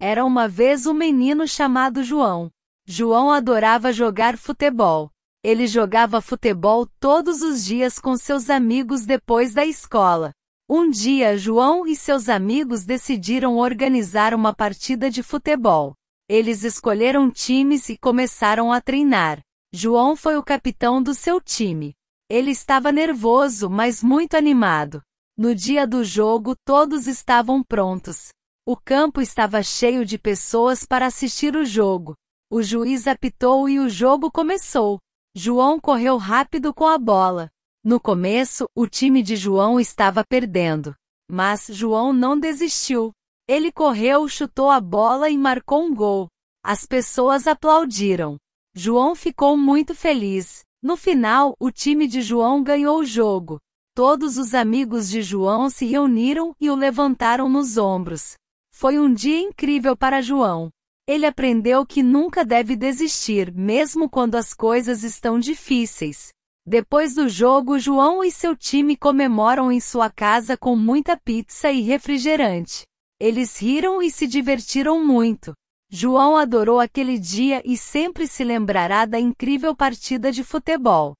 Era uma vez um menino chamado João. João adorava jogar futebol. Ele jogava futebol todos os dias com seus amigos depois da escola. Um dia João e seus amigos decidiram organizar uma partida de futebol. Eles escolheram times e começaram a treinar. João foi o capitão do seu time. Ele estava nervoso, mas muito animado. No dia do jogo, todos estavam prontos. O campo estava cheio de pessoas para assistir o jogo. O juiz apitou e o jogo começou. João correu rápido com a bola. No começo, o time de João estava perdendo. Mas João não desistiu. Ele correu, chutou a bola e marcou um gol. As pessoas aplaudiram. João ficou muito feliz. No final, o time de João ganhou o jogo. Todos os amigos de João se reuniram e o levantaram nos ombros. Foi um dia incrível para João. Ele aprendeu que nunca deve desistir, mesmo quando as coisas estão difíceis. Depois do jogo, João e seu time comemoram em sua casa com muita pizza e refrigerante. Eles riram e se divertiram muito. João adorou aquele dia e sempre se lembrará da incrível partida de futebol.